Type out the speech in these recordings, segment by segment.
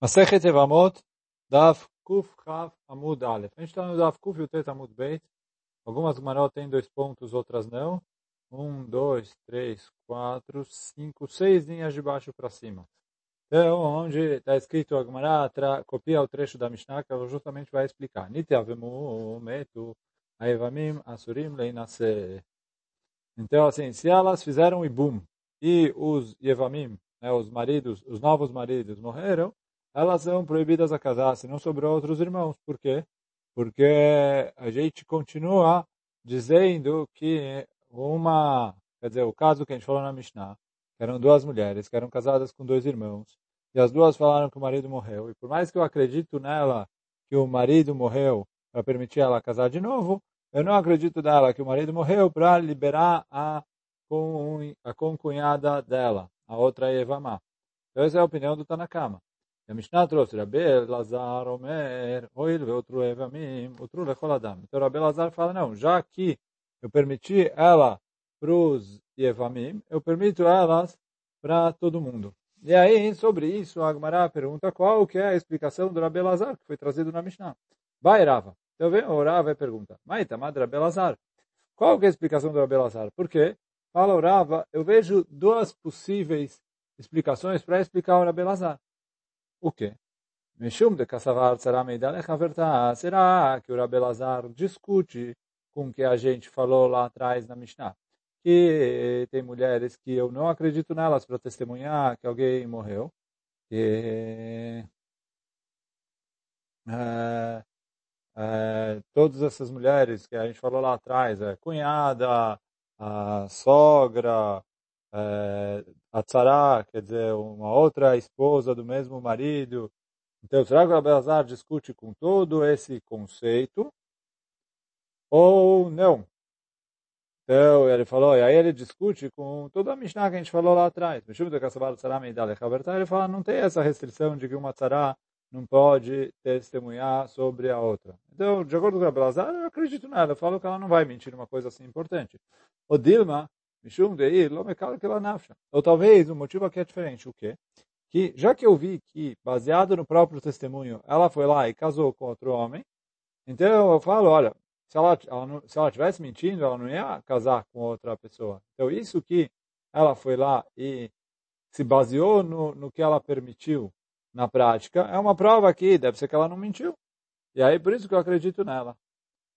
Masechet Evamot, Daf Kuf Chav Amud Aleph. A gente está no Daf Kuf Yutet Amud Beit. Algumas Marot têm dois pontos, outras não. Um, dois, três, quatro, cinco, seis linhas de baixo para cima. Então, onde está escrito Agmará, copia o trecho da Mishnah, que ela justamente vai explicar. Nite avemu metu aevamim asurim leinase. Então, assim, se elas fizeram ibum e os Yevamim, né, os maridos, os novos maridos morreram, elas são proibidas a casar, se não sobrou outros irmãos. Por quê? Porque a gente continua dizendo que uma, quer dizer, o caso que a gente falou na Mishnah, eram duas mulheres que eram casadas com dois irmãos, e as duas falaram que o marido morreu. E por mais que eu acredito nela que o marido morreu para permitir ela casar de novo, eu não acredito nela que o marido morreu para liberar a, a concunhada dela, a outra Evamá. Então essa é a opinião do Tanakama. E a Mishnah trouxe Rabi Lazar Omer, Oil outro Evamim, outro Lechol Adam. Então Rabi Lazar fala, não, já que eu permiti ela para os Evamim, eu permito elas para todo mundo. E aí, sobre isso, a Agmará pergunta qual que é a explicação do Rabi Lazar, que foi trazido na Mishnah. Vai, Rava. Então vem o Rava e pergunta, Maita, Madre Rabi Lazar, qual que é a explicação do Rabi Lazar? Por quê? Fala o Rava, eu vejo duas possíveis explicações para explicar o Rabi Lazar. O quê? Mishum de Kassavar Será que o Rabi Lazar discute com o que a gente falou lá atrás na Mishnah? Que tem mulheres que eu não acredito nelas para testemunhar que alguém morreu. Que, é, é, todas essas mulheres que a gente falou lá atrás, é, cunhada, a sogra, é, a tzara, quer dizer, uma outra esposa do mesmo marido. Então, será que o Abelazar discute com todo esse conceito? Ou não? Então, ele falou, e aí ele discute com toda a Mishnah que a gente falou lá atrás. Ele fala, não tem essa restrição de que uma tzara não pode testemunhar sobre a outra. Então, de acordo com o Abelazar, eu acredito nela. Eu falo que ela não vai mentir uma coisa assim importante. O Dilma, Mishum deir, lo mekal que nafsha. Ou talvez o motivo aqui é diferente. O quê? Que já que eu vi que, baseado no próprio testemunho, ela foi lá e casou com outro homem, então eu falo, olha, se ela, ela não, se ela tivesse mentindo, ela não ia casar com outra pessoa. Então isso que ela foi lá e se baseou no, no que ela permitiu na prática, é uma prova aqui, deve ser que ela não mentiu. E aí por isso que eu acredito nela.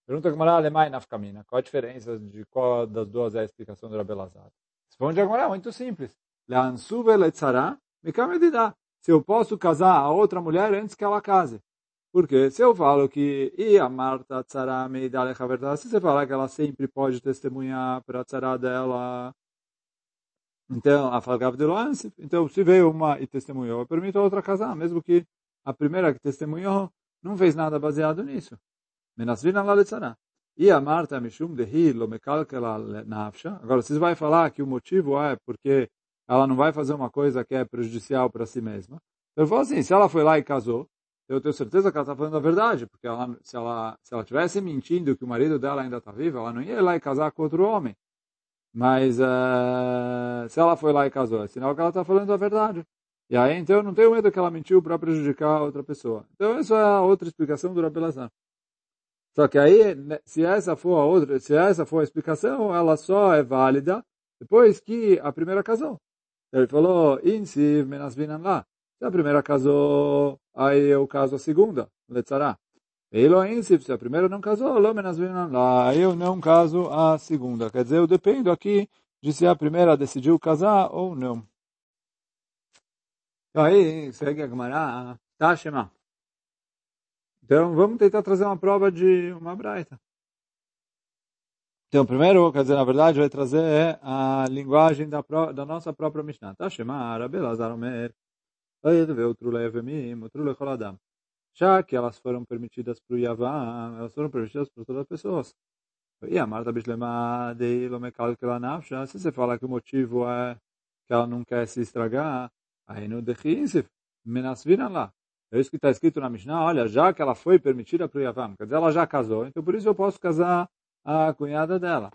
Pergunta Alemã e Nafkamina. Qual a diferença de qual das duas é a explicação do Rabelazar? Responde agora, muito simples. Se eu posso casar a outra mulher antes que ela case. Porque se eu falo que e a Marta tzara meidalecha verdade, se você falar que ela sempre pode testemunhar para a tzara dela, então a falgav de então se veio uma e testemunhou, eu permito a outra casar, mesmo que a primeira que testemunhou não fez nada baseado nisso. Menasvina la letzara. E a Marta mishum dehi lo mekalkela nafsha. Agora, você vai falar que o motivo é porque ela não vai fazer uma coisa que é prejudicial para si mesma. Então, eu falo assim, se ela foi lá e casou, eu tenho certeza que ela está falando a verdade, porque ela, se ela se ela tivesse mentindo que o marido dela ainda está vivo, ela não ia lá e casar com outro homem. Mas uh, se ela foi lá e casou, é sinal que ela está falando a verdade. E aí, então, eu não tenho medo que ela mentiu para prejudicar outra pessoa. Então, essa é a outra explicação do Rabelazar. Só que aí, né, se essa for a outra, se essa for a explicação, ela só é válida depois que a primeira casou. Ele falou, insiv menasvinan lá. Se a primeira casou, aí eu caso a segunda, letzará. Elo insiv, se a primeira não casou, lo menasvinan lá. Eu não caso a segunda. Quer dizer, eu dependo aqui de se a primeira decidiu casar ou não. Aí, segue a Gemara, tá, Shema. Então, vamos tentar trazer uma prova de uma braita. Então, primeiro, quer dizer, na verdade, vai trazer a linguagem da, pro, da nossa própria Mishnah. Tá chamar, Abelazar Omer. Já que elas foram permitidas para o Yavam, elas foram permitidas para todas as pessoas. E a Marta Bishlema de Lomekal que ela nafsha, se você fala que o motivo é que ela não quer se estragar, aí no Dechinsif, menasviram lá. É isso que está escrito na Mishnah. Olha, já que ela foi permitida para o Yavam, quer dizer, ela já casou, então por isso eu posso casar a cunhada dela.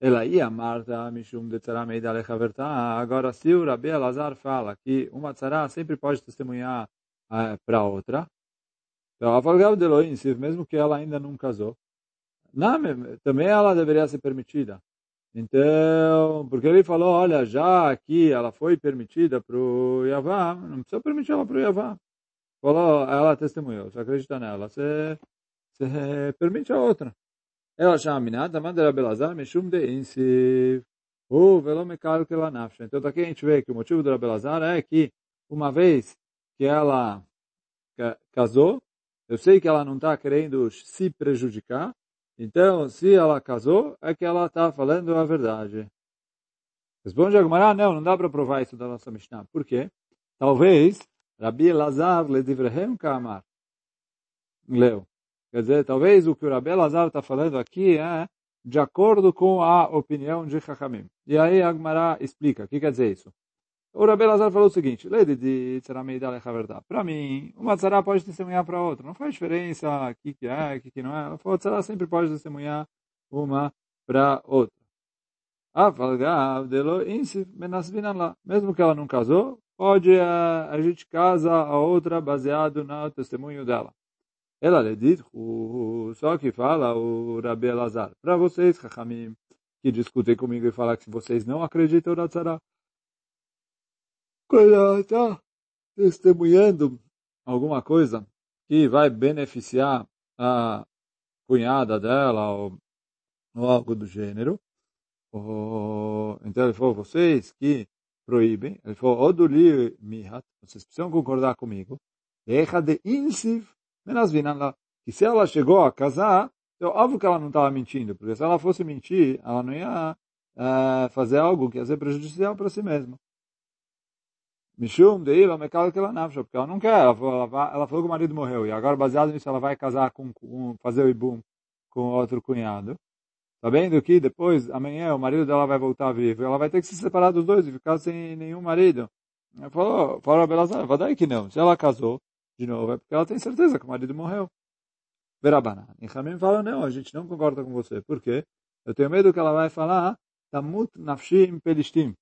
Ela ia Marta Mishum de Tzara Meida Agora, se o Rabi Elazar fala que uma tzara sempre pode testemunhar é, para outra. Então, a Falgav de Elohim, mesmo que ela ainda não casou, não, também ela deveria ser permitida. Então, porque ele falou, olha, já aqui ela foi permitida para o Yavá, não precisa permitir ela para o Yavá. Falou, ela testemunhou, você acredita nela, você, você permite a outra. Ela chama minada, manda Belazar, mexum de insiv. O velo me que ela nafsha. Então daqui a gente vê que o motivo do Belazar é que uma vez que ela casou, eu sei que ela não está querendo se prejudicar, então, se ela casou, é que ela está falando a verdade. Responde a Gemara, não, não dá para provar isso da nossa Mishnah. Por quê? Talvez, Rabi Elazar le divrehem kamar. Leu. Quer dizer, talvez o que o Rabi Elazar está falando aqui é de acordo com a opinião de Chachamim. E aí a Gemara explica. O que quer dizer isso? O Rabi Lazar falou o seguinte, Lede de Tzarameida Lecha verdade. Para mim, uma tzara pode testemunhar para outra. Não faz diferença o que, que é, o que, que não é. Falou, tzara sempre pode testemunhar uma para outra. Mesmo que ela não casou, pode a, a gente casa a outra baseado no testemunho dela. Ela lhe diz, só que fala o Rabi Lazar, para vocês, Chachamim, que discutem comigo e falam que vocês não acreditam na tzara, quando ela está testemunhando alguma coisa que vai beneficiar a cunhada dela ou, ou algo do gênero. Ou, então ele falou, vocês que proíbem, ele falou, Oduli mihat, vocês precisam concordar comigo, Echa de insiv lá. Que se ela chegou a casar, então óbvio que ela não estava mentindo, porque se ela fosse mentir, ela não ia é, fazer algo que ia ser prejudicial para si mesma. Mishum deila ela nafsha, porque ela não quer, ela falou, ela, ela falou que o marido morreu, e agora baseado nisso ela vai casar com, com fazer o ibum com outro cunhado, sabendo que depois, amanhã, o marido dela vai voltar vivo, ela vai ter que se separar dos dois e ficar sem nenhum marido. Ela falou, falou a Belazar, vai que não, se ela casou, de novo, é porque ela tem certeza que o marido morreu. Verabana. E Hamim fala, não, a gente não concorda com você. Por quê? Eu tenho medo que ela vai falar, Tamut nafshim pelishtim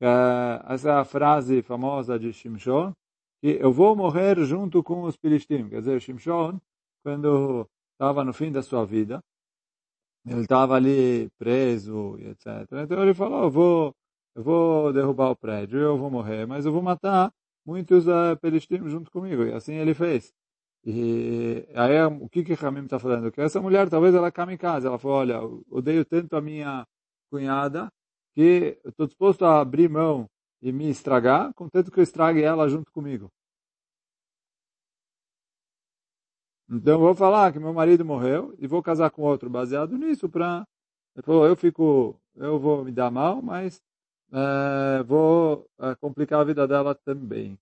essa é a frase famosa de Shimshon, que eu vou morrer junto com os Filistim. Quer dizer, Shimshon, quando estava no fim da sua vida, ele estava ali preso, etc. Então ele falou, eu vou, eu vou derrubar o prédio, eu vou morrer, mas eu vou matar muitos uh, Filistim junto comigo. E assim ele fez. E aí o que que Ramim está falando? Que essa mulher, talvez ela came em casa. Ela falou, olha, odeio tanto a minha cunhada, que estou disposto a abrir mão e me estragar, contanto que eu estrague ela junto comigo. Então vou falar que meu marido morreu e vou casar com outro baseado nisso para eu fico, eu vou me dar mal, mas é, vou é, complicar a vida dela também.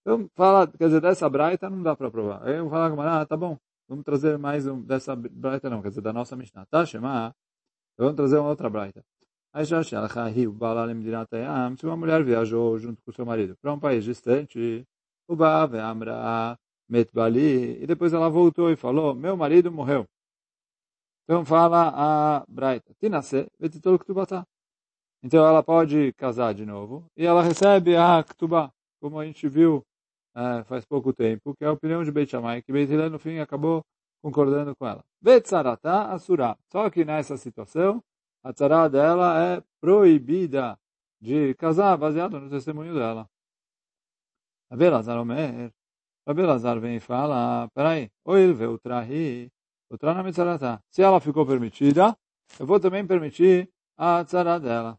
Então fala, quer dizer, dessa braita não dá para provar. Aí eu vou falar com ah, tá bom, vamos trazer mais um dessa braita não, quer dizer, da nossa Mishnah. Tá, chamar? Vamos trazer uma outra braita. Aí já se uma mulher viajou junto com seu marido para um país distante, o Amra met bali, e depois ela voltou e falou, meu marido morreu. Então fala a Braita, Tinase, vetitol ktubata. Então ela pode casar de novo e ela recebe a ktubá, como a gente viu é, faz pouco tempo, que é a opinião de Beit Shammai, que Beit Hillel no fim acabou concordando com ela. Vetzarata asura. Só que nessa situação, a tzara dela é proibida de casar baseado no testemunho dela. Rabi Lazar Omer, Rabi Lazar vem e fala, peraí, oil veu trahi, o trana mitzarata. Se ela ficou permitida, eu vou também permitir a tzara dela.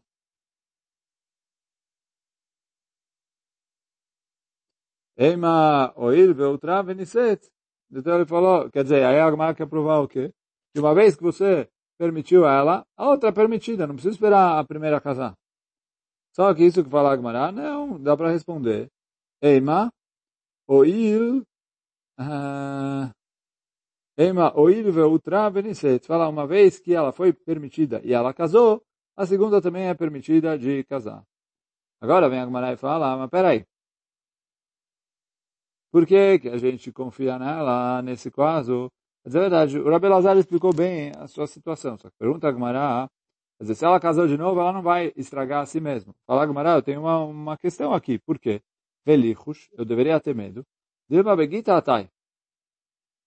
Eima oil veu tra veniset. Então ele falou, quer dizer, aí a Agmar quer provar o quê? Que uma vez que você permitiu ela, a outra é permitida, não precisa esperar a primeira casar. Só que isso que fala Agmará, não, dá para responder. Eima, oil, Eima, oil veutra beniset. Fala uma vez que ela foi permitida e ela casou, a segunda também é permitida de casar. Agora vem Agmará e fala, mas peraí. Por que, que a gente confia nela nesse caso? Mas é verdade, o Rabi explicou bem a sua situação. Só que pergunta a Gmará, quer se ela casou de novo, ela não vai estragar a si mesma. Fala Gmará, eu tenho uma, uma questão aqui. Por quê? Velichus, eu deveria ter medo. Dilma Begita Atai,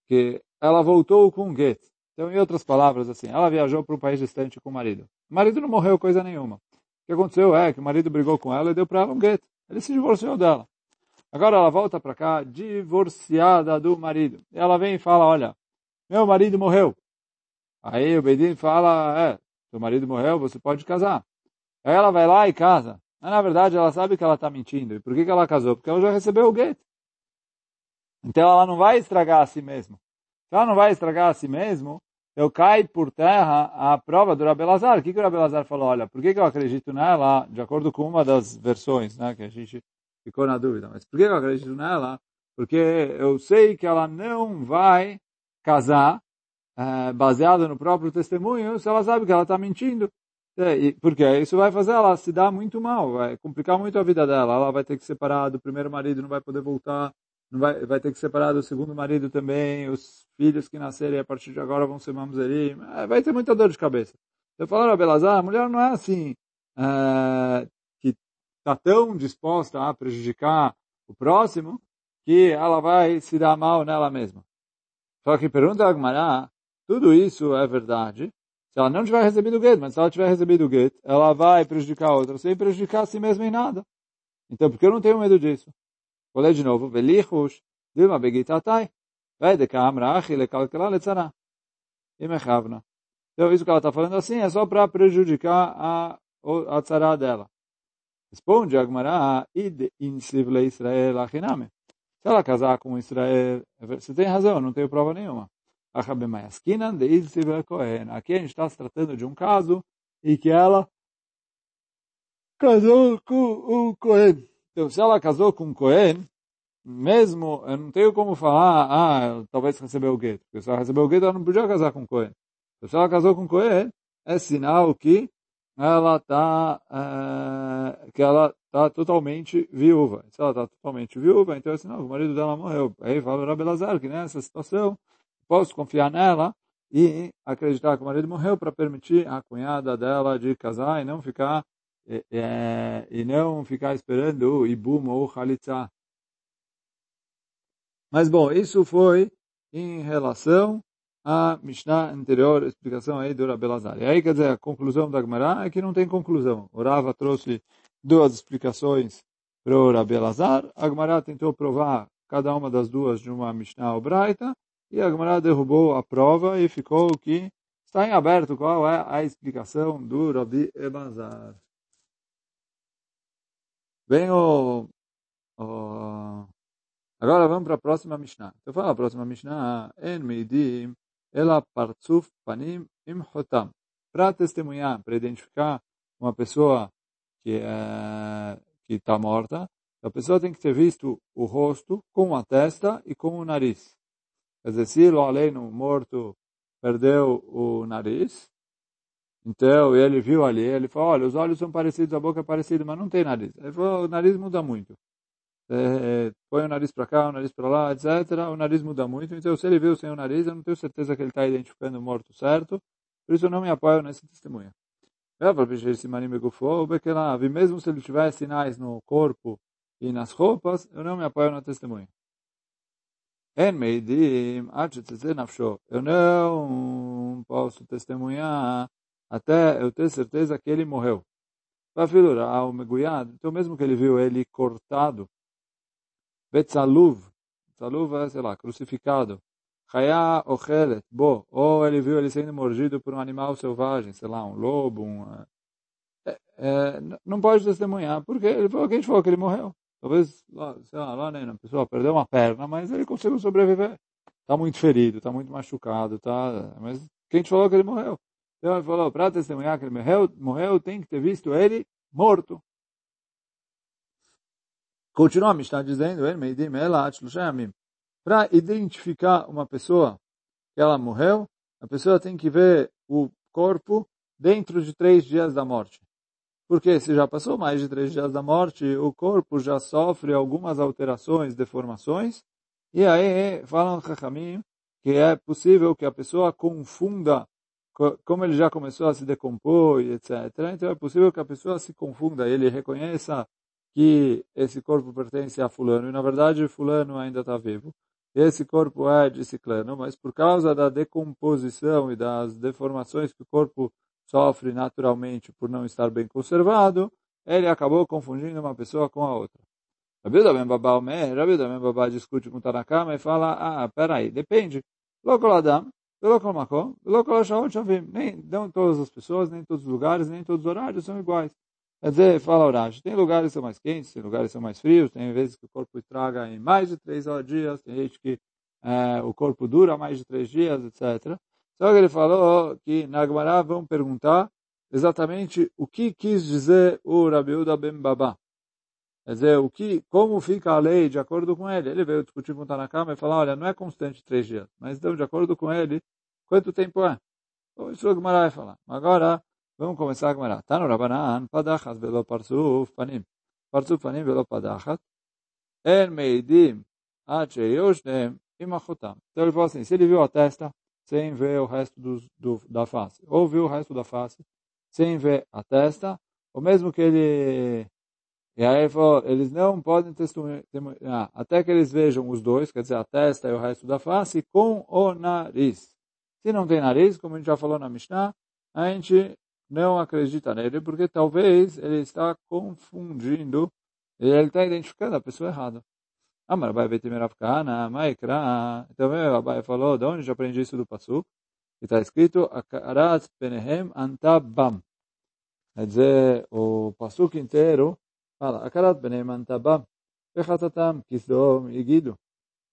que ela voltou com get. Então, em outras palavras, assim, ela viajou para um país distante com o marido. O marido não morreu coisa nenhuma. O que aconteceu é que o marido brigou com ela e deu para ela um get. Ele se divorciou dela. Agora ela volta para cá, divorciada do marido. E ela vem e fala, olha, meu marido morreu. Aí o Bedin fala, é, seu marido morreu, você pode casar. Aí ela vai lá e casa. Mas, na verdade, ela sabe que ela está mentindo. E por que, que ela casou? Porque ela já recebeu o get. Então ela não vai estragar a si mesma. Se ela não vai estragar a si mesmo, eu caio por terra a prova do Rabelazar. O que, que o Rabelazar falou? Olha, por que, que eu acredito nela? De acordo com uma das versões, né, que a gente ficou na dúvida. Mas por que eu acredito nela? Porque eu sei que ela não vai casar é, baseado no próprio testemunho se ela sabe que ela está mentindo. É, porque isso vai fazer ela se dar muito mal, vai complicar muito a vida dela. Ela vai ter que separar do primeiro marido, não vai poder voltar, não vai, vai ter que separar do segundo marido também. Os filhos que nascerem a partir de agora vão ser mamzerim. É, vai ter muita dor de cabeça. Eu falo, a Belazar, a mulher não é assim, é, que está tão disposta a prejudicar o próximo, que ela vai se dar mal nela mesma. Só que pergunta a tudo isso é verdade, se ela não tiver recebido o get, mas se ela tiver recebido o get, ela vai prejudicar a outra sem prejudicar a si mesma em nada. Então, por que eu não tenho medo disso? Vou ler de novo. Velichus, Dilma begitatai, vedeka amrachi lekalkala letzara. Imechavna. Então, isso que ela está falando assim é só para prejudicar a, a tzara dela. Responde Agmará, id insivle Israel achiname. Se ela casar com Israel, você tem razão, não tenho prova nenhuma. Aqui a gente está se tratando de um caso em que ela casou com o Cohen. Então, se ela casou com o Cohen, mesmo, eu não tenho como falar, ah, talvez recebeu o gueto. Porque se ela recebeu o gueto, ela não podia casar com o Cohen. Então, se ela casou com o Cohen, é sinal que ela está é, que ela está totalmente viúva. Se ela está totalmente viúva, então é sinal que o marido dela morreu. Aí fala o Rabelazar que nessa situação posso confiar nela e acreditar que o marido morreu para permitir a cunhada dela de casar e não ficar é, e não ficar esperando o ibum ou halitza. Mas bom, isso foi em relação à Mishnah anterior, explicação aí do Rabelazar. E aí, quer dizer, a conclusão da Gemara é que não tem conclusão. O Rava trouxe duas explicações para o Rabelazar. A Gemara tentou provar cada uma das duas de uma Mishnah Braita e a Gemara derrubou a prova e ficou que está em aberto qual é a explicação do Rabi Ebazar. Bem, o, o, agora vamos para a próxima Mishnah. Então fala a próxima Mishnah, En meidim ela partzuf panim imhotam. Para testemunhar, para identificar uma pessoa que é, que está morta, a pessoa tem que ter visto o rosto com a testa e com o nariz. Quer dizer, se o aleno morto perdeu o nariz, então ele viu ali, ele falou, olha, os olhos são parecidos, a boca é parecida, mas não tem nariz. Ele falou, o nariz muda muito. É, põe o nariz para cá, o nariz para lá, etc. O nariz muda muito. Então, se ele viu sem o nariz, eu não tenho certeza que ele está identificando o morto certo. Por isso, eu não me apoio nesse testemunho. Mesmo se ele tiver sinais no corpo e nas roupas, eu não me apoio no testemunho. En meidim, nafsho. Eu não posso testemunhar até eu ter certeza que ele morreu. Vafilurar o meguyad, então mesmo que ele viu ele cortado, betzaluv, betzaluv é, sei lá, crucificado, chaya ochelet, bo, ou ele viu ele sendo mordido por um animal selvagem, sei lá, um lobo, um... É, é, não pode testemunhar, porque ele falou, quem falou que ele morreu? Talvez, sei lá, lá né, a pessoa perdeu uma perna, mas ele conseguiu sobreviver. Está muito ferido, está muito machucado, tá? Mas quem te falou que ele morreu? Então ele falou, para testemunhar que ele morreu, morreu, tem que ter visto ele morto. Continua a Mishnah dizendo, para identificar uma pessoa que ela morreu, a pessoa tem que ver o corpo dentro de três dias da morte. Porque se já passou mais de três dias da morte, o corpo já sofre algumas alterações, deformações, e aí falam Chachamim que é possível que a pessoa confunda, como ele já começou a se decompor, etc. Então é possível que a pessoa se confunda, ele reconheça que esse corpo pertence a fulano, e na verdade fulano ainda está vivo, esse corpo é de ciclano, mas por causa da decomposição e das deformações que o corpo sofre naturalmente por não estar bem conservado, ele acabou confundindo uma pessoa com a outra. Rabi Ben Babá Omer, Rabi Ben Babá discute com Tanakama e fala, ah, peraí, depende. Locoladam, Velocolomakom, Velocolachot Shavim. Nem, não todas as pessoas, nem todos os lugares, nem todos os horários são iguais. Quer dizer, fala Urash, tem lugares que são mais quentes, tem lugares que são mais frios, tem vezes que o corpo estraga em mais de três dias, tem gente que é, o corpo dura mais de três dias, etc. Só que ele falou que na Gemara vão perguntar exatamente o que quis dizer o Rabiuda Ben Babá. Quer dizer, o que, como fica a lei de acordo com ele? Ele veio discutir com o Tanakama e falar, olha, não é constante três dias, mas então, de acordo com ele, quanto tempo é? Então, isso a Gemara vai falar. Agora, Vamos começar a Gemara. Tano Rabanan, Padachat velo Parsuf Panim. Parsuf Panim velo Padachat. En Meidim, Ache Yoshnem, Imachotam. Então ele falou assim, se ele viu a testa, sem ver o resto do, do, da face, ou viu o resto da face, sem ver a testa, ou mesmo que ele... E aí ele falou, eles não podem testemunhar, até que eles vejam os dois, quer dizer, a testa e o resto da face, com o nariz. Se não tem nariz, como a gente já falou na Mishnah, a gente não acredita nele, porque talvez ele está confundindo, ele está identificando a pessoa errada. Amar Abai Betimerav Kana, Maikra. Então, o Abai falou, de onde eu aprendi isso do Pasuk? Está escrito, Akarat Penehem Antabam. Quer dizer, o Pasuk inteiro fala, Akarat Penehem Antabam. Pechatatam, Kisdom e Guido.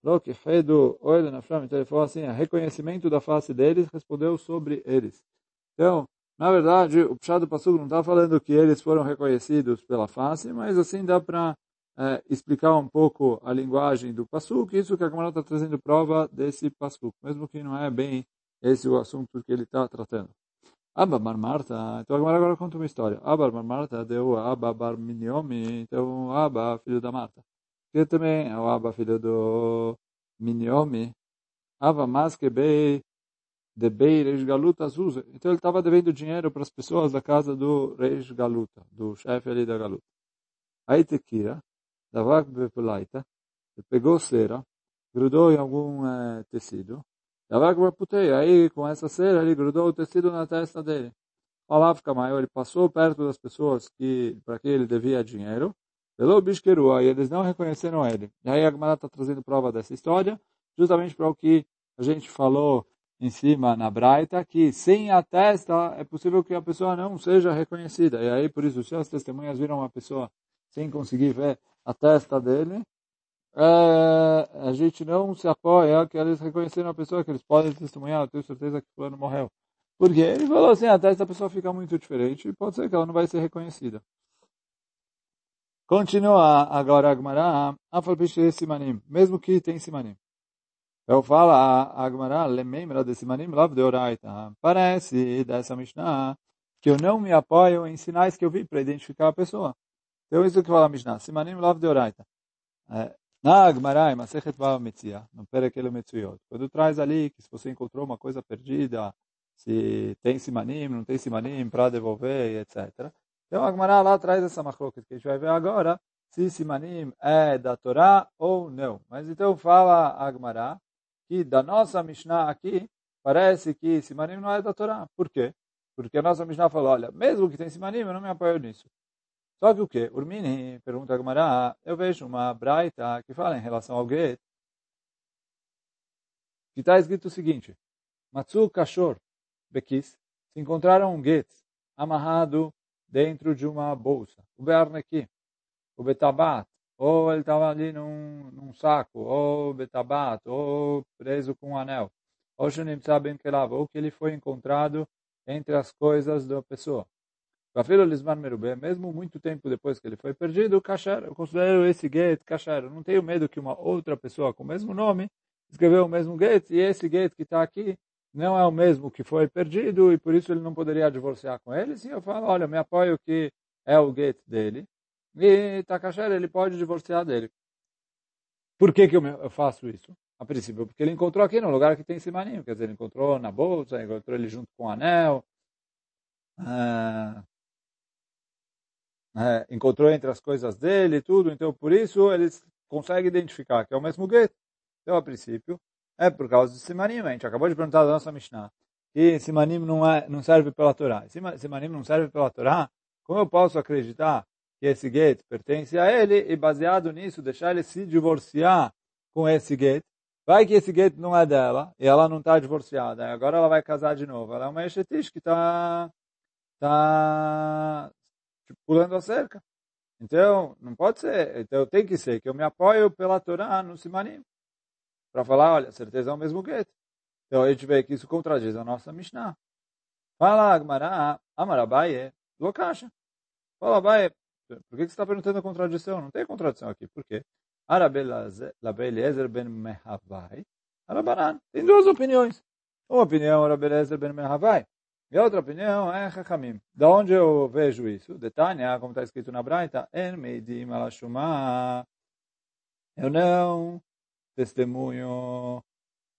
Lo Kichedu, Oile Nafram. Então ele falou assim, reconhecimento da face deles respondeu sobre eles. Então, na verdade, o Pshad do não está falando que eles foram reconhecidos pela face, mas assim dá para é, explicar um pouco a linguagem do Passuco, isso que a Gemara está trazendo prova desse Passuco, mesmo que não é bem esse o assunto que ele está tratando. Abba Bar Marta, então a Gemara agora conta uma história. Abba Bar Marta deu Abba Bar Miniomi, então Abba, filho da Marta. Que também é o Abba, filho do Miniomi. Abba Maskebei de Bei Reish Galuta Azusa. Então ele estava devendo dinheiro para as pessoas da casa do Reish Galuta, do chefe ali da Galuta. Aí Tekira, Davak Bepulaita, ele pegou cera, grudou em algum é, tecido, Davak Beputei, aí com essa cera ele grudou o tecido na testa dele. Falava maior, ele passou perto das pessoas que para que ele devia dinheiro, pelo Bishkeru, aí eles não reconheceram ele. E aí a Gemara está trazendo prova dessa história, justamente para o que a gente falou em cima na Braita que sem a testa é possível que a pessoa não seja reconhecida. E aí, por isso, se as testemunhas viram uma pessoa sem conseguir ver a testa dele, é, a gente não se apoia que eles reconheceram a pessoa, que eles podem testemunhar, eu tenho certeza que o fulano morreu. Porque ele falou assim, a testa da pessoa fica muito diferente e pode ser que ela não vai ser reconhecida. Continua agora a Gemara, mesmo que tem simanim. Eu falo, a Agmará, lembra desse manim lav de oraita. Parece dessa Mishnah que eu não me apoio em sinais que eu vi para identificar a pessoa. Então isso que fala a Mishnah, simanim lav de oraita. Na Agmará, em Masechet Bava Metzia, no Perekelo Metzuyot, quando traz ali que se você encontrou uma coisa perdida, se tem simanim, não tem simanim, para devolver, etc. Então Agmará lá traz essa machloket que a gente vai ver agora, se simanim é da Torá ou não. Mas então fala Agmará, que da nossa Mishnah aqui, parece que Simanim não é da Torá. Por quê? Porque a nossa Mishnah falou, olha, mesmo que tem Simanim, eu não me apoio nisso. Só que o quê? Urmini, pergunta a Gamara, eu vejo uma braita que fala em relação ao Get, que está escrito o seguinte, Matsu Kashor Bekis, se encontraram um Get amarrado dentro de uma bolsa, o Bearneki, o Betabat, ou ele estava ali num, num, saco, ou betabat, ou preso com um anel, ou sabem que ou que ele foi encontrado entre as coisas da pessoa. Mesmo muito tempo depois que ele foi perdido, kasher, eu considero esse gate kasher. Eu não tenho medo que uma outra pessoa com o mesmo nome escreveu o mesmo gate, e esse gate que está aqui não é o mesmo que foi perdido, e por isso ele não poderia divorciar com ele. Sim, eu falo, olha, me apoio que é o gate dele. E Takasher, ele pode divorciar dele. Por que, que eu faço isso? A princípio, porque ele encontrou aqui no lugar que tem simaninho. Quer dizer, ele encontrou na bolsa, encontrou ele junto com o anel. Ah, é, encontrou entre as coisas dele e tudo, então por isso eles conseguem identificar que é o mesmo gueto. Então, a princípio, é por causa de Simanim. A gente acabou de perguntar da nossa Mishnah que Simanim não, é, não serve pela Torá. Simanim não serve pela Torá, como eu posso acreditar que esse gueto pertence a ele e baseado nisso deixar ele se divorciar com esse gueto? Vai que esse gueto não é dela e ela não está divorciada. Agora ela vai casar de novo. Ela é uma Eshetish que está tá, tipo, pulando a cerca. Então, não pode ser. Então, tem que ser que eu me apoio pela Torá no Simanim. Para falar, olha, certeza é o mesmo gueto. Então, a gente vê que isso contradiz a nossa Mishnah. Fala, Agmará, Amarabaye, Lokasha. Fala, Abaye, por que você está perguntando a contradição? Não tem contradição aqui. Por quê? Eliezer ben Mehavai, Arabanan. Tem duas opiniões. Uma opinião, Eliezer ben Mehavai. E a outra opinião é Chachamim. Da onde eu vejo isso? Detânia, como está escrito na Braita, En meidim alashumah. Eu não testemunho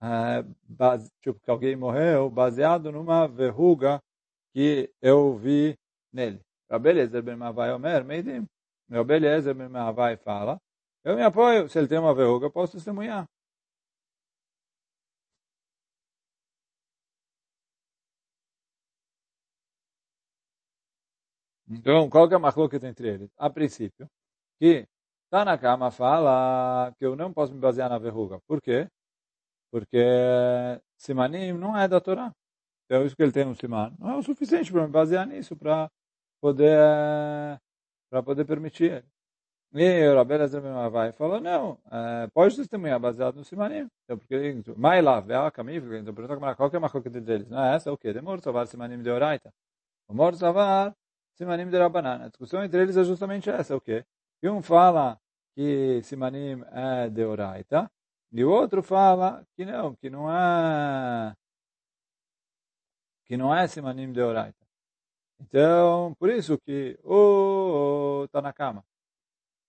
é, base, tipo, que alguém morreu baseado numa verruga que eu vi nele. Rabelezer ben Mavai Omer, meidim. Rabelezer ben Mavai fala, eu me apoio, se ele tem uma verruga, eu posso testemunhar. Então, qual que é a machloket entre eles? A princípio, que Tanakama fala que eu não posso me basear na verruga. Por quê? Porque Simanim não é da Torá. Então, isso que ele tem no Siman não é o suficiente para me basear nisso, para poder, para poder permitir. E o Rabbi Lezer vai falou, não, é, pode testemunhar baseado no Simanim. Então, porque, mais lá, a caminho, então, pergunta qual que é a machloket deles? Não é essa? O quê? Demor Savar Simanim de Oraita. O Mor Savar Simanim de Rabanan. A discussão entre eles é justamente essa, o quê? E um fala que Simanim é de Oraita, e o outro fala que não, que não é que não é Simanim de Oraita. Então, por isso que o Tanakama,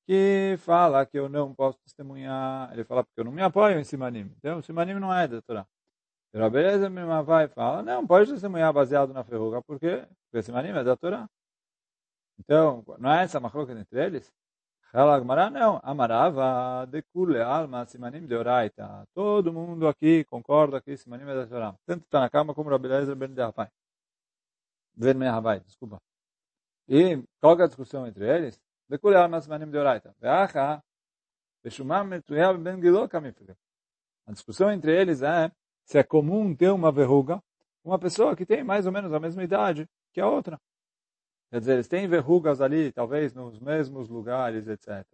que fala que eu não posso testemunhar, ele fala porque eu não me apoio em Simanim. Então, Simanim não é da Torá. E a beleza mesma vai e fala, não, pode testemunhar baseado na ferruga, porque, porque Simanim é da Torá. Então, não é essa machloca entre eles? Ela Agmará, não. Amarava de kule alma simanim de oraita. Todo mundo aqui concorda que simanim é da Torá. Tanto está na cama como Rabi Lezer ben Dehavai. Ben Mehavai, desculpa. E qual é a discussão entre eles? De kule alma simanim de oraita. Veacha, beshumam metuyav ben gilo kamifre. A discussão entre eles é se é comum ter uma verruga, uma pessoa que tem mais ou menos a mesma idade que a outra. Quer dizer, eles têm verrugas ali, talvez nos mesmos lugares, etc.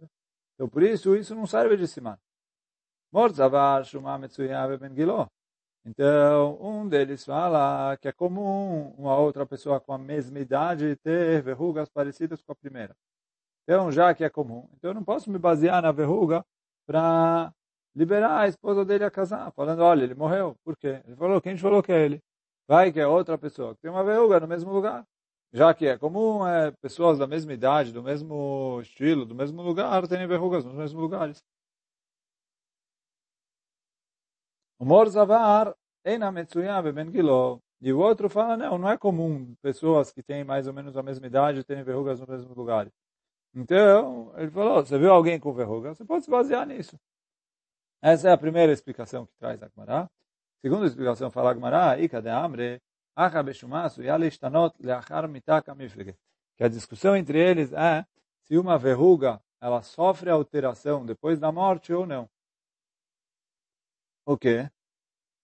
Então, por isso, isso não serve de siman. Morzavar Shumam Ben Gilo. Então, um deles fala que é comum uma outra pessoa com a mesma idade ter verrugas parecidas com a primeira. Então, já que é comum, então eu não posso me basear na verruga para liberar a esposa dele a casar, falando, olha, ele morreu. Por quê? Ele falou, quem falou que é ele? Vai que é outra pessoa que tem uma verruga no mesmo lugar já que é comum é, pessoas da mesma idade, do mesmo estilo, do mesmo lugar, terem verrugas nos mesmos lugares. O Morzavar Eina. E o outro fala, não, não é comum pessoas que têm mais ou menos a mesma idade terem verrugas nos mesmos lugares. Então, ele falou, você viu alguém com verruga? Você pode se basear nisso. Essa é a primeira explicação que traz a Gemara. Segunda explicação fala a Gemara, Ika de Amre, que a discussão entre eles é se uma verruga ela sofre alteração depois da morte ou não. O quê?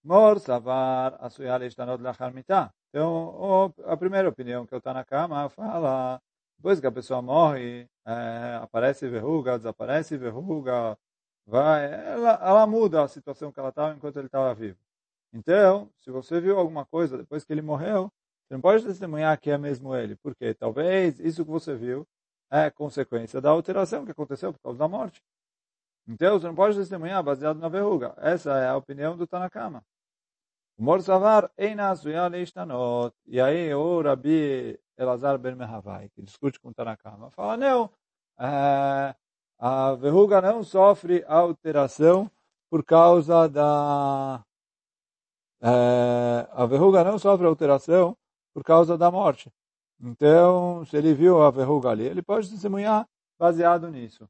Mor savar asuyal ishtanot lachar mitah. Então, a primeira opinião que eu estou na cama fala, depois que a pessoa morre, é, aparece verruga, desaparece verruga, vai, ela, ela muda a situação que ela estava enquanto ele estava vivo. Então, se você viu alguma coisa depois que ele morreu, você não pode testemunhar que é mesmo ele, porque talvez isso que você viu é consequência da alteração que aconteceu por causa da morte. Então, você não pode testemunhar baseado na verruga. Essa é a opinião do Tanakama. O Morsavar E aí o Rabi Elazar Ben Mehavai, que discute com o Tanakama, fala, não, é, a verruga não sofre alteração por causa da é, a verruga não sofre alteração por causa da morte. Então, se ele viu a verruga ali, ele pode testemunhar baseado nisso.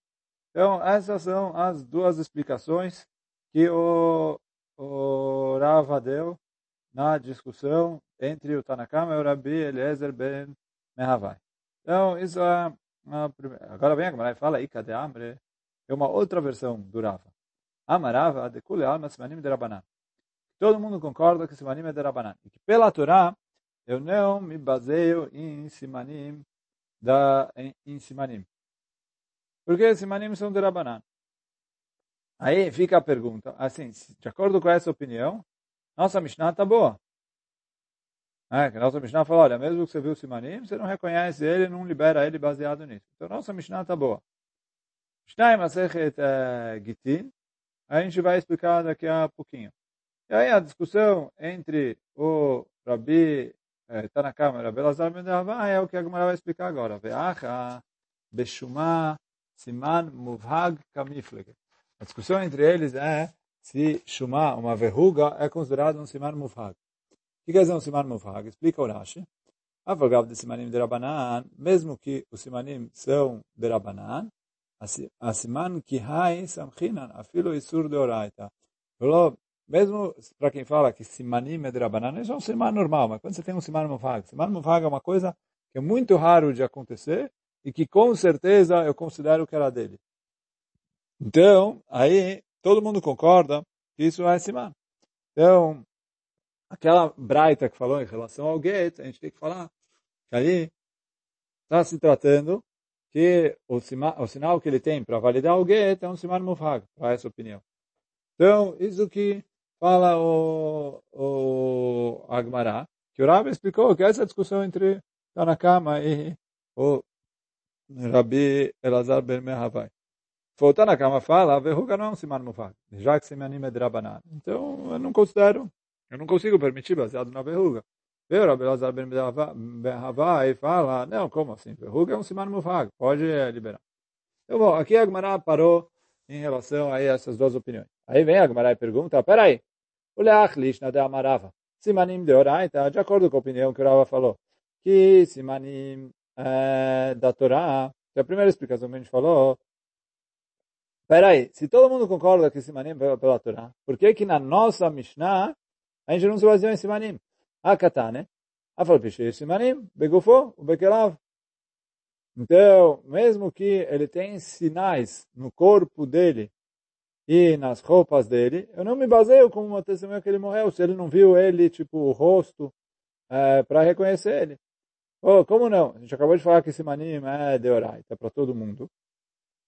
Então, essas são as duas explicações que o, o Rava deu na discussão entre o Tanakama e o Rabi Eliezer ben Mehavai. Então, isso é uma primeira. Agora vem a Gemara e fala, Ika de Amre, é uma outra versão do Rava. Amarava de Kule Alma Simanim de Rabanan. Todo mundo concorda que Simanim é de Rabanan. E que pela Torá, eu não me baseio em Simanim, da, em, em Simanim. Porque Simanim são de Rabanan. Aí fica a pergunta, assim, de acordo com essa opinião, nossa Mishnah está boa. É, que nossa Mishnah fala, olha, mesmo que você viu o Simanim, você não reconhece ele, não libera ele baseado nisso. Então, nossa Mishnah está boa. Mishnah Masechet uh, Gitin, a gente vai explicar daqui a pouquinho. E aí a discussão entre o Rabi está na câmera, Belazar Ben é o que a Gemara vai explicar agora. Ve'acha beshuma siman muvhag kamifleg. A discussão entre eles é se Shumá, uma verruga, é considerado um Siman Mufhag. O que quer dizer um Siman Mufhag? Explica o Rashi. Avagav de Simanim de Rabanan, mesmo que os Simanim são de Rabanan, a Siman Kihai Samchinan, afilo Isur de Oraita. Mesmo para quem fala que Simanim é de isso é um Siman normal, mas quando você tem um Siman Mufhag, Siman Mufhag é uma coisa que é muito raro de acontecer e que com certeza eu considero que era dele. Então, aí todo mundo concorda que isso é Siman. Então, aquela braita que falou em relação ao get, a gente tem que falar que ali está se tratando que o, sima, o sinal que ele tem para validar o get é um Siman Mufag, para essa opinião. Então, isso que fala o, o Agmará, que o Rabi explicou que essa discussão entre Tanakama e o Rabi Elazar Ben Mehavai. Voltando à cama fala, a verruga não é um siman mufag, já que simanim é drabanan. Então, eu não considero, eu não consigo permitir baseado na verruga. Veio Rabbi Lazar ben Havai fala, não, como assim? Verruga é um siman mufag, pode liberar. Então, bom, aqui a Gemara parou em relação a essas duas opiniões. Aí vem a Gemara e pergunta, peraí, o leach lishna de amarava, simanim de oraita, de acordo com a opinião que o Rava falou, que simanim é, da Torá, que é a primeira explicação que a gente falou, Peraí, se todo mundo concorda que Simanim é pela Torá, por que que na nossa Mishnah a gente não se baseou em Simanim? A Katane, a Falpiche Simanim, Begufo, o Bekelav. Então, mesmo que ele tem sinais no corpo dele e nas roupas dele, eu não me baseio como uma testemunha que ele morreu, se ele não viu ele, tipo, o rosto, é, para reconhecer ele. Oh, como não? A gente acabou de falar que Simanim é deoraita para todo mundo.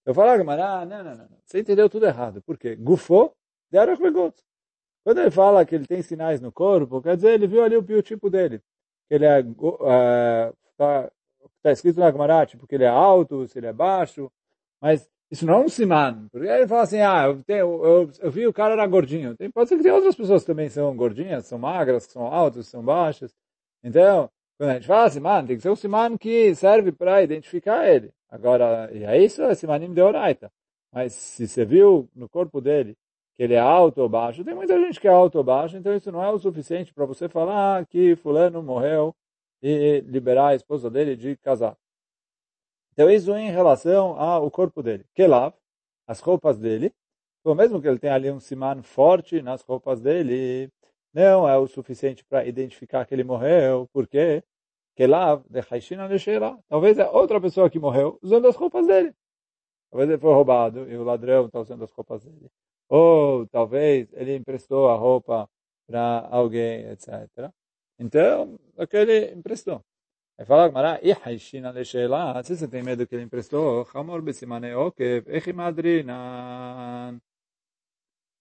Eu falo, ah, não, não, não, você entendeu tudo errado. Por quê? Gufo de Arachlegot. Quando ele fala que ele tem sinais no corpo, quer dizer, ele viu ali o biotipo dele. Ele é, está tá escrito na Gemara, tipo, que ele é alto, se ele é baixo, mas isso não é um siman. Porque ele fala assim, ah, eu, tenho, eu, eu, vi o cara era gordinho. Tem, pode ser que tem outras pessoas que também são gordinhas, são magras, que são altas, são baixas. Então, quando a gente fala siman, tem que ser um siman que serve para identificar ele. Agora, e é isso, é simanim de oraita. Mas se você viu no corpo dele que ele é alto ou baixo, tem muita gente que é alto ou baixo, então isso não é o suficiente para você falar que fulano morreu e liberar a esposa dele de casar. Então isso em relação ao corpo dele. Que lá, as roupas dele, então mesmo que ele tenha ali um siman forte nas roupas dele, não é o suficiente para identificar que ele morreu, porque Kelav de Haishina Leshela. Talvez é outra pessoa que morreu usando as roupas dele. Talvez ele foi roubado e o ladrão está usando as roupas dele. Ou talvez ele emprestou a roupa para alguém, etc. Então, aquele emprestou. Aí fala Gmará, e Haishina Leshela. Se você tem medo que ele emprestou, Hamor Besimane Okev, Echimadrinan.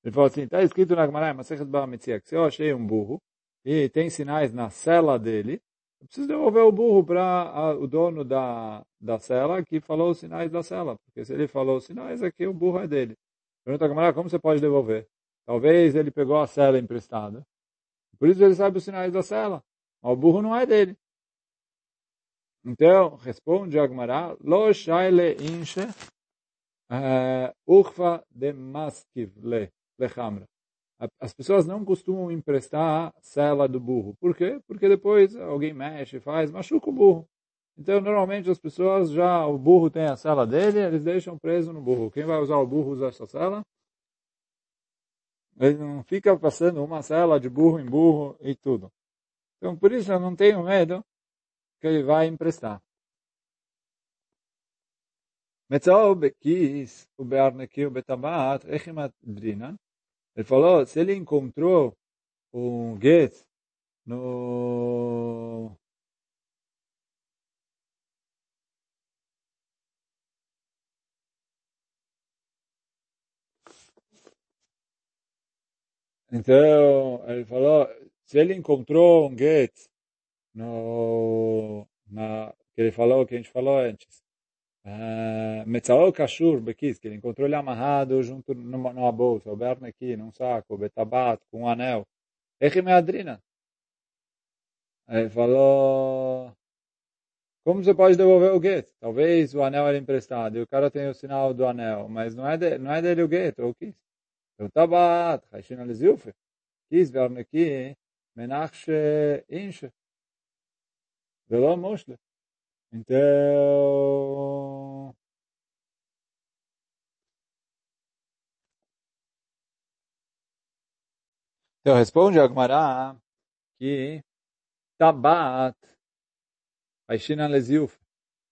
Ele falou assim, está escrito na Gmará, Masechet Ba Mitzia, que se eu achei um burro e tem sinais na cela dele, eu preciso devolver o burro para o dono da, da cela que falou os sinais da cela. Porque se ele falou os sinais, aqui o burro é dele. Pergunta a camarada, como você pode devolver? Talvez ele pegou a cela emprestada. Por isso ele sabe os sinais da cela. Mas o burro não é dele. Então, responde Agmará, Lo shaile inche eh, urfa de maskiv le, lechamra as pessoas não costumam emprestar a cela do burro. Por quê? Porque depois alguém mexe, faz, machuca o burro. Então, normalmente as pessoas já, o burro tem a cela dele, eles deixam preso no burro. Quem vai usar o burro usa essa cela. Ele não fica passando uma cela de burro em burro e tudo. Então, por isso eu não tenho medo que ele vai emprestar. Metzal bekis, o bearneki, o betabat, echimat drina. Ele falou, se ele encontrou um get no Então, ele falou, se ele encontrou um get no, na, que ele falou, que a gente falou antes, Metzalol Kashur Bekis, que ele encontrou ele amarrado junto numa, numa bolsa, o Berne aqui, num saco, betabat, com um anel. Echi Meadrina. Ele falou, como você pode devolver o get? Talvez o anel era emprestado e o cara tem o sinal do anel, mas não é, de, não é dele o get, ou o quis. Eu tabat, Haishin Alizilfe. Quis Berne aqui, menach inche. Veló mosle. Então, então responde a Gmará que Tabat Aishina Leziuf.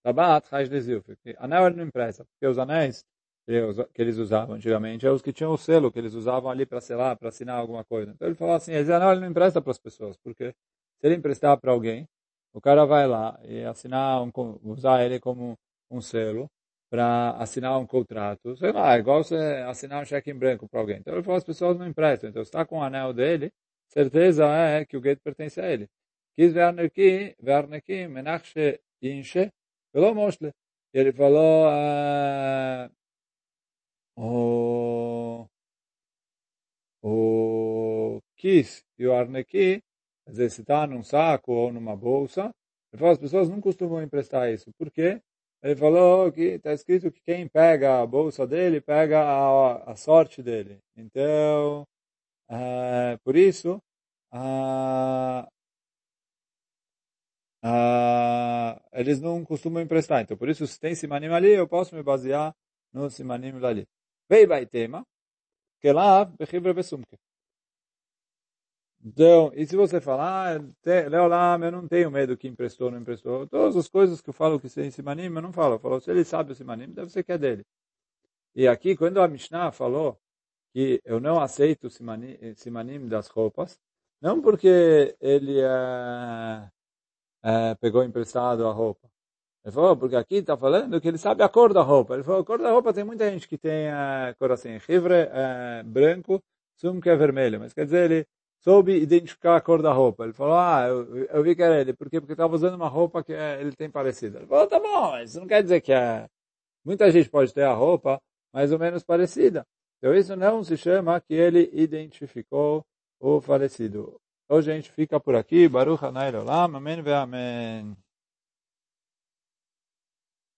Tabat Raish Leziuf. Anel ele não empresta, porque os anéis que eles usavam antigamente, é os que tinham o selo que eles usavam ali para selar, para assinar alguma coisa. Então ele falou assim, esse anel ele não empresta para as pessoas, porque se ele emprestar para alguém, o cara vai lá e assinar um, usar ele como um selo para assinar um contrato, sei lá, igual você assinar um cheque em branco para alguém. Então ele falou, as pessoas não emprestam. Então está com o anel dele, certeza é que o gueto pertence a ele. Quis ver aqui, ver aqui, menachse inche, pelo mostre. Ele falou, uh, o, o quis e o arnequi Se está num saco ou numa bolsa, ele falou, as pessoas não costumam emprestar isso. Por quê? Ele falou que está escrito que quem pega a bolsa dele, pega a, a sorte dele. Então, uh, por isso, uh, uh, eles não costumam emprestar. Então, por isso, se tem simanim ali, eu posso me basear no simanim ali. Vei vai tema, que lá, bechivre besumke. Então, e se você falar, ah, eu não tenho medo que emprestou ou não emprestou. Todas as coisas que eu falo que tem Simanim, eu não falo. Eu falo, se ele sabe o Simanim, deve ser que é dele. E aqui, quando a Mishnah falou que eu não aceito Simanim, simanim das roupas, não porque ele é, é, pegou emprestado a roupa. Ele falou, porque aqui está falando que ele sabe a cor da roupa. Ele falou, a cor da roupa tem muita gente que tem a cor assim, chivre é, branco, sum que é vermelho. Mas quer dizer, ele soube identificar a cor da roupa. Ele falou, ah, eu, eu vi que era ele. Por quê? Porque estava usando uma roupa que é, ele tem parecida. Ele falou, tá bom, isso não quer dizer que é... Muita gente pode ter a roupa mais ou menos parecida. Então isso não se chama que ele identificou o falecido. Hoje a gente fica por aqui. Baruch Hanai Olam. Amém ve Amém.